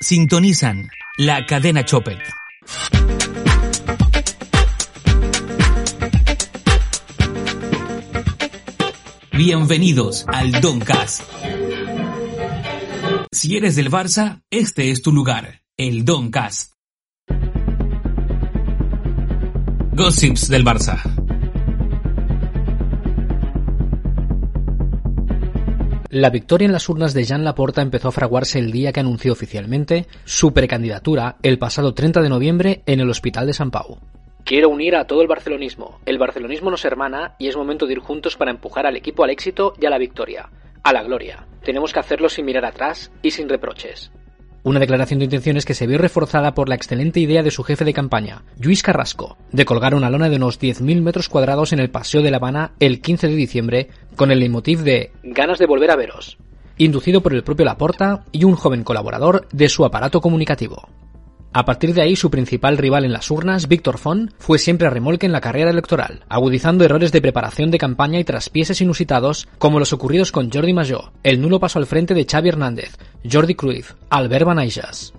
Sintonizan la cadena Chopet. Bienvenidos al Doncast. Si eres del Barça, este es tu lugar, el Doncast. Gossips del Barça. La victoria en las urnas de Jean Laporta empezó a fraguarse el día que anunció oficialmente su precandidatura el pasado 30 de noviembre en el Hospital de San Pau. Quiero unir a todo el barcelonismo. El barcelonismo nos hermana y es momento de ir juntos para empujar al equipo al éxito y a la victoria, a la gloria. Tenemos que hacerlo sin mirar atrás y sin reproches. Una declaración de intenciones que se vio reforzada por la excelente idea de su jefe de campaña, Luis Carrasco, de colgar una lona de unos 10.000 metros cuadrados en el Paseo de La Habana el 15 de diciembre con el leitmotiv de ganas de volver a veros, inducido por el propio Laporta y un joven colaborador de su aparato comunicativo. A partir de ahí, su principal rival en las urnas, Víctor Font, fue siempre a remolque en la carrera electoral, agudizando errores de preparación de campaña y traspieses inusitados, como los ocurridos con Jordi Major, el nulo paso al frente de Xavi Hernández, Jordi Cruyff, Albert Banaijas.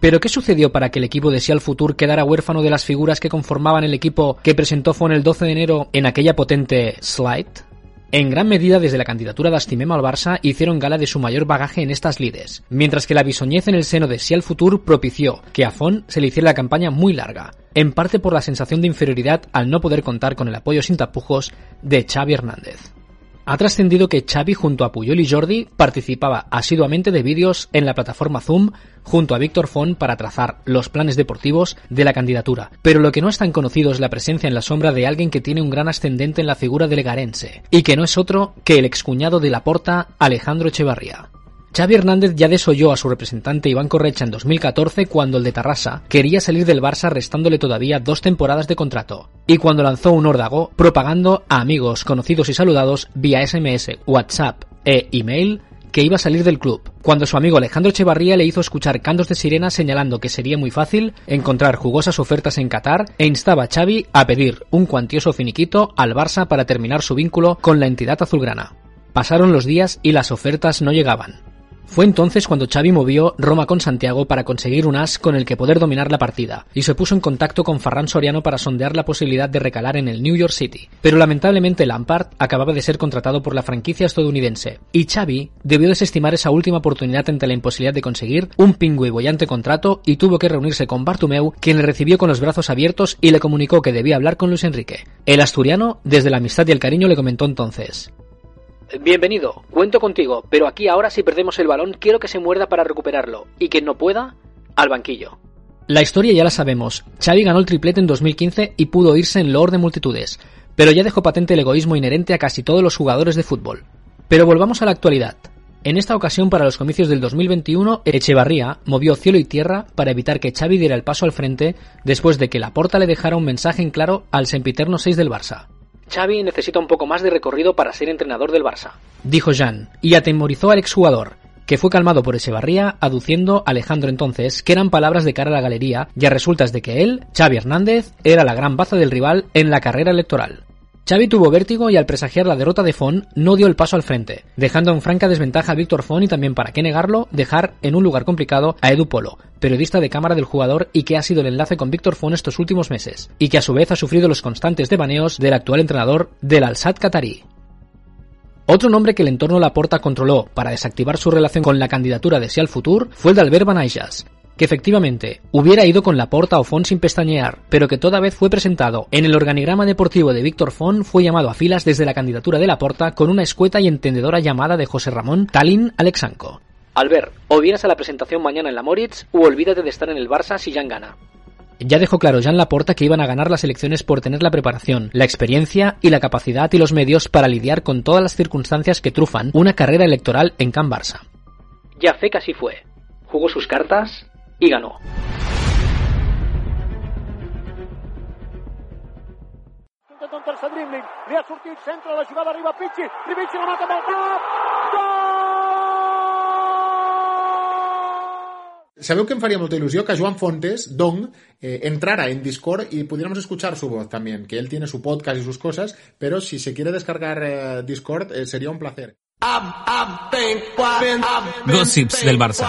¿Pero qué sucedió para que el equipo de Sial Futur quedara huérfano de las figuras que conformaban el equipo que presentó Font el 12 de enero en aquella potente slide? En gran medida desde la candidatura de Astimem al Barça hicieron gala de su mayor bagaje en estas lides, mientras que la bisoñez en el seno de Sial Futur propició que a Fon se le hiciera la campaña muy larga, en parte por la sensación de inferioridad al no poder contar con el apoyo sin tapujos de Xavi Hernández ha trascendido que Xavi junto a Puyol y Jordi participaba asiduamente de vídeos en la plataforma Zoom junto a Víctor Font para trazar los planes deportivos de la candidatura. Pero lo que no es tan conocido es la presencia en la sombra de alguien que tiene un gran ascendente en la figura del Garense, y que no es otro que el excuñado de la Porta, Alejandro Echevarría. Xavi Hernández ya desoyó a su representante Iván Correcha en 2014 cuando el de Tarrasa quería salir del Barça restándole todavía dos temporadas de contrato, y cuando lanzó un órdago propagando a amigos, conocidos y saludados vía SMS, WhatsApp e email que iba a salir del club, cuando su amigo Alejandro Echevarría le hizo escuchar cantos de sirena señalando que sería muy fácil encontrar jugosas ofertas en Qatar e instaba a Xavi a pedir un cuantioso finiquito al Barça para terminar su vínculo con la entidad azulgrana. Pasaron los días y las ofertas no llegaban. Fue entonces cuando Xavi movió Roma con Santiago para conseguir un as con el que poder dominar la partida, y se puso en contacto con Ferran Soriano para sondear la posibilidad de recalar en el New York City. Pero lamentablemente Lampard acababa de ser contratado por la franquicia estadounidense, y Xavi debió desestimar esa última oportunidad ante la imposibilidad de conseguir un pingüe y bollante contrato y tuvo que reunirse con Bartumeu, quien le recibió con los brazos abiertos y le comunicó que debía hablar con Luis Enrique. El asturiano, desde la amistad y el cariño, le comentó entonces Bienvenido, cuento contigo, pero aquí ahora si perdemos el balón quiero que se muerda para recuperarlo, y quien no pueda, al banquillo. La historia ya la sabemos. Xavi ganó el triplete en 2015 y pudo irse en loor de multitudes, pero ya dejó patente el egoísmo inherente a casi todos los jugadores de fútbol. Pero volvamos a la actualidad. En esta ocasión, para los comicios del 2021, Echevarría movió cielo y tierra para evitar que Xavi diera el paso al frente después de que Laporta le dejara un mensaje en claro al sempiterno 6 del Barça. Xavi necesita un poco más de recorrido para ser entrenador del Barça, dijo Jean, y atemorizó al exjugador, que fue calmado por Echevarría, aduciendo Alejandro entonces que eran palabras de cara a la galería, ya resultas de que él, Xavi Hernández, era la gran baza del rival en la carrera electoral. Xavi tuvo vértigo y al presagiar la derrota de Font no dio el paso al frente, dejando en franca desventaja a Víctor Font y también, para qué negarlo, dejar en un lugar complicado a Edu Polo, periodista de cámara del jugador y que ha sido el enlace con Víctor Font estos últimos meses, y que a su vez ha sufrido los constantes devaneos del actual entrenador del Al-Sad qatarí. Otro nombre que el entorno Laporta controló para desactivar su relación con la candidatura de Sial Futur fue el de Albert Banaijas, que efectivamente hubiera ido con la porta o Font sin pestañear, pero que toda vez fue presentado en el organigrama deportivo de Víctor Font, fue llamado a filas desde la candidatura de la porta con una escueta y entendedora llamada de José Ramón Talín Alexanco. Albert, o vienes a la presentación mañana en la Moritz o olvídate de estar en el Barça si Jan gana. Ya dejó claro Jan Laporta que iban a ganar las elecciones por tener la preparación, la experiencia y la capacidad y los medios para lidiar con todas las circunstancias que trufan una carrera electoral en Can Barça. Ya fe así fue. Jugó sus cartas, i ganó. Intenta un tercer dribbling, li ha sortit centre, la jugada arriba a Pichi, Pichi la mata amb el cap, gol! Sabeu que em faria molta il·lusió que Joan Fontes, Dong, eh, entrara en Discord y pudiéramos escuchar su voz también, que él tiene su podcast y sus cosas, pero si se quiere descargar eh, Discord eh, sería un placer. Gossips del Barça.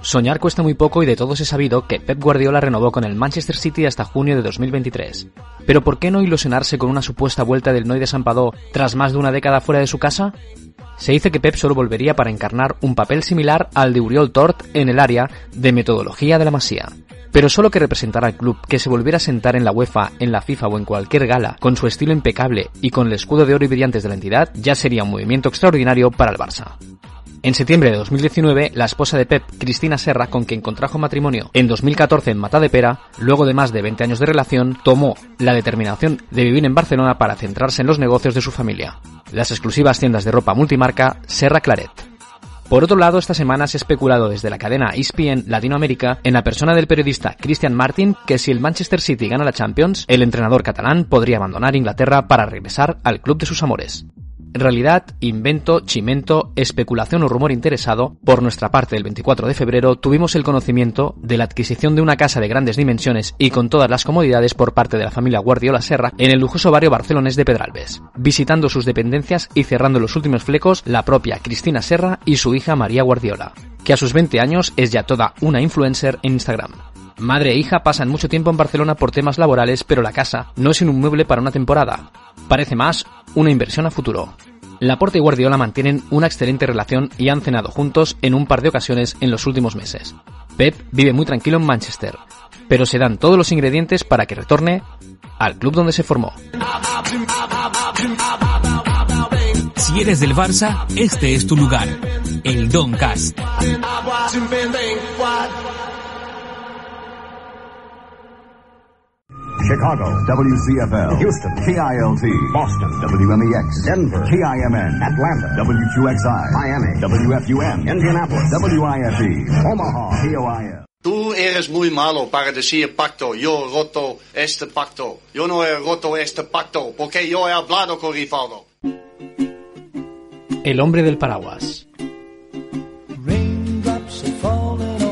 Soñar cuesta muy poco y de todos he sabido que Pep Guardiola renovó con el Manchester City hasta junio de 2023. Pero ¿por qué no ilusionarse con una supuesta vuelta del Noy de Sampadó tras más de una década fuera de su casa? Se dice que Pep solo volvería para encarnar un papel similar al de Uriol Tort en el área de metodología de la Masía pero solo que representara al club, que se volviera a sentar en la UEFA, en la FIFA o en cualquier gala, con su estilo impecable y con el escudo de oro y brillantes de la entidad, ya sería un movimiento extraordinario para el Barça. En septiembre de 2019, la esposa de Pep, Cristina Serra, con quien contrajo matrimonio en 2014 en Matadepera, luego de más de 20 años de relación, tomó la determinación de vivir en Barcelona para centrarse en los negocios de su familia. Las exclusivas tiendas de ropa multimarca Serra Claret. Por otro lado, esta semana se ha especulado desde la cadena ESPN Latinoamérica en la persona del periodista Christian Martin que si el Manchester City gana la Champions, el entrenador catalán podría abandonar Inglaterra para regresar al club de sus amores realidad, invento, chimento, especulación o rumor interesado, por nuestra parte el 24 de febrero tuvimos el conocimiento de la adquisición de una casa de grandes dimensiones y con todas las comodidades por parte de la familia Guardiola Serra en el lujoso barrio barcelonés de Pedralbes, visitando sus dependencias y cerrando los últimos flecos la propia Cristina Serra y su hija María Guardiola, que a sus 20 años es ya toda una influencer en Instagram. Madre e hija pasan mucho tiempo en Barcelona por temas laborales, pero la casa no es un inmueble para una temporada. Parece más una inversión a futuro. Laporte y Guardiola mantienen una excelente relación y han cenado juntos en un par de ocasiones en los últimos meses. Pep vive muy tranquilo en Manchester, pero se dan todos los ingredientes para que retorne al club donde se formó. Si eres del Barça, este es tu lugar, el Doncast. Chicago, WCFL, Houston, KILT, Boston, WMEX, Denver, KIMN, Atlanta, WQXI, Miami, WFUM, Indianapolis, WIFE, Omaha, KOIL. Tú eres muy malo para decir pacto. Yo roto este pacto. Yo no he roto este pacto porque yo he hablado con Rivaldo. El hombre del paraguas.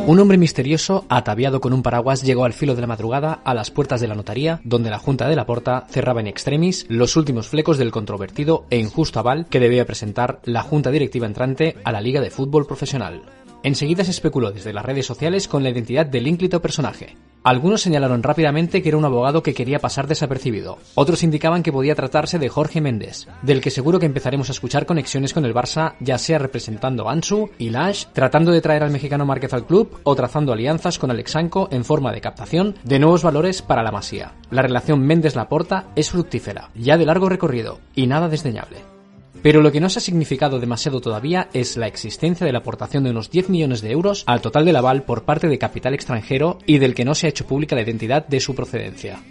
Un hombre misterioso, ataviado con un paraguas, llegó al filo de la madrugada a las puertas de la notaría, donde la Junta de la Porta cerraba en extremis los últimos flecos del controvertido e injusto aval que debía presentar la Junta Directiva entrante a la Liga de Fútbol Profesional. Enseguida se especuló desde las redes sociales con la identidad del ínclito personaje. Algunos señalaron rápidamente que era un abogado que quería pasar desapercibido. Otros indicaban que podía tratarse de Jorge Méndez, del que seguro que empezaremos a escuchar conexiones con el Barça, ya sea representando a Ansu y Lash, tratando de traer al mexicano Márquez al club o trazando alianzas con Alexanco en forma de captación de nuevos valores para la Masía. La relación Méndez-Laporta es fructífera, ya de largo recorrido y nada desdeñable. Pero lo que no se ha significado demasiado todavía es la existencia de la aportación de unos 10 millones de euros al total del aval por parte de capital extranjero y del que no se ha hecho pública la identidad de su procedencia.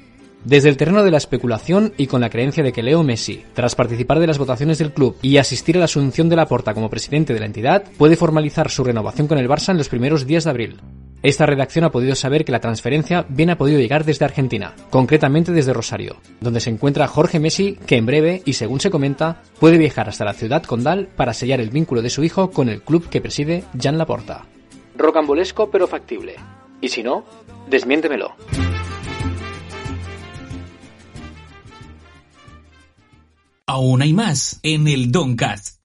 Desde el terreno de la especulación y con la creencia de que Leo Messi, tras participar de las votaciones del club y asistir a la asunción de la porta como presidente de la entidad, puede formalizar su renovación con el Barça en los primeros días de abril. Esta redacción ha podido saber que la transferencia bien ha podido llegar desde Argentina, concretamente desde Rosario, donde se encuentra Jorge Messi, que en breve, y según se comenta, puede viajar hasta la ciudad condal para sellar el vínculo de su hijo con el club que preside Jan Laporta. Rocambolesco pero factible. Y si no, desmiéntemelo. Aún hay más en el Doncast.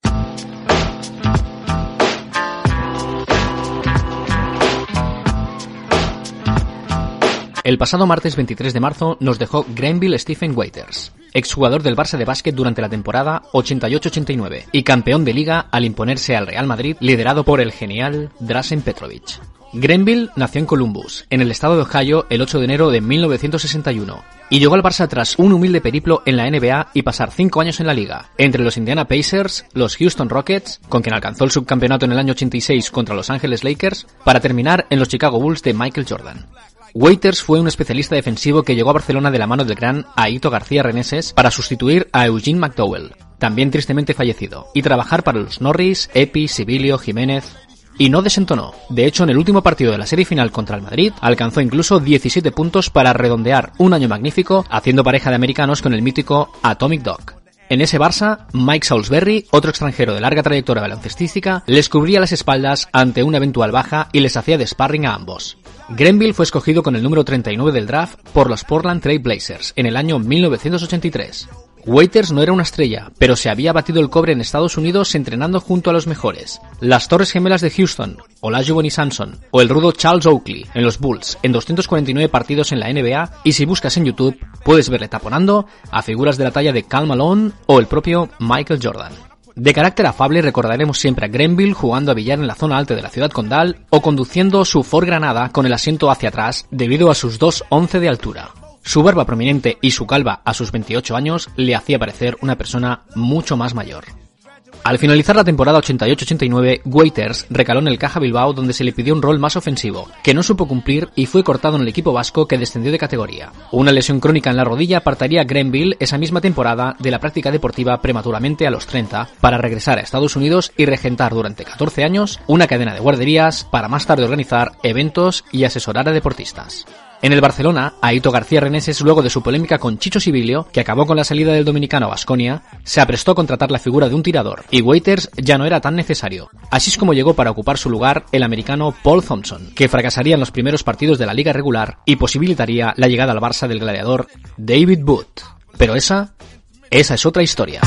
El pasado martes 23 de marzo nos dejó Grenville Stephen Waiters, exjugador del Barça de básquet durante la temporada 88-89 y campeón de liga al imponerse al Real Madrid liderado por el genial Drasen Petrovic. Grenville nació en Columbus, en el estado de Ohio, el 8 de enero de 1961 y llegó al Barça tras un humilde periplo en la NBA y pasar cinco años en la liga, entre los Indiana Pacers, los Houston Rockets, con quien alcanzó el subcampeonato en el año 86 contra Los Angeles Lakers, para terminar en los Chicago Bulls de Michael Jordan. Waiters fue un especialista defensivo que llegó a Barcelona de la mano del gran Aito García Reneses para sustituir a Eugene McDowell, también tristemente fallecido, y trabajar para los Norris, Epi, Sibilio, Jiménez, y no desentonó. De hecho, en el último partido de la serie final contra el Madrid, alcanzó incluso 17 puntos para redondear un año magnífico, haciendo pareja de americanos con el mítico Atomic Dog. En ese Barça, Mike Salisbury, otro extranjero de larga trayectoria baloncestística, les cubría las espaldas ante una eventual baja y les hacía de sparring a ambos. Grenville fue escogido con el número 39 del draft por los Portland Trail Blazers en el año 1983. Waiters no era una estrella, pero se había batido el cobre en Estados Unidos entrenando junto a los mejores. Las Torres Gemelas de Houston, Olajuwon y Samson, o el rudo Charles Oakley en los Bulls en 249 partidos en la NBA, y si buscas en YouTube puedes verle taponando a figuras de la talla de Cal Malone o el propio Michael Jordan. De carácter afable recordaremos siempre a Grenville jugando a billar en la zona alta de la ciudad condal o conduciendo su Ford Granada con el asiento hacia atrás debido a sus 2.11 de altura. Su barba prominente y su calva a sus 28 años le hacía parecer una persona mucho más mayor. Al finalizar la temporada 88-89, Waiters recaló en el Caja Bilbao donde se le pidió un rol más ofensivo, que no supo cumplir y fue cortado en el equipo vasco que descendió de categoría. Una lesión crónica en la rodilla apartaría a Grenville esa misma temporada de la práctica deportiva prematuramente a los 30 para regresar a Estados Unidos y regentar durante 14 años una cadena de guarderías para más tarde organizar eventos y asesorar a deportistas. En el Barcelona, Aito García Reneses, luego de su polémica con Chicho Sibilio, que acabó con la salida del dominicano a Basconia, se aprestó a contratar la figura de un tirador, y Waiters ya no era tan necesario. Así es como llegó para ocupar su lugar el americano Paul Thompson, que fracasaría en los primeros partidos de la liga regular y posibilitaría la llegada al Barça del gladiador David Booth. Pero esa, esa es otra historia.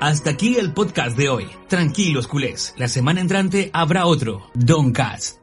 Hasta aquí el podcast de hoy. Tranquilos, culés. La semana entrante habrá otro. Don Cast.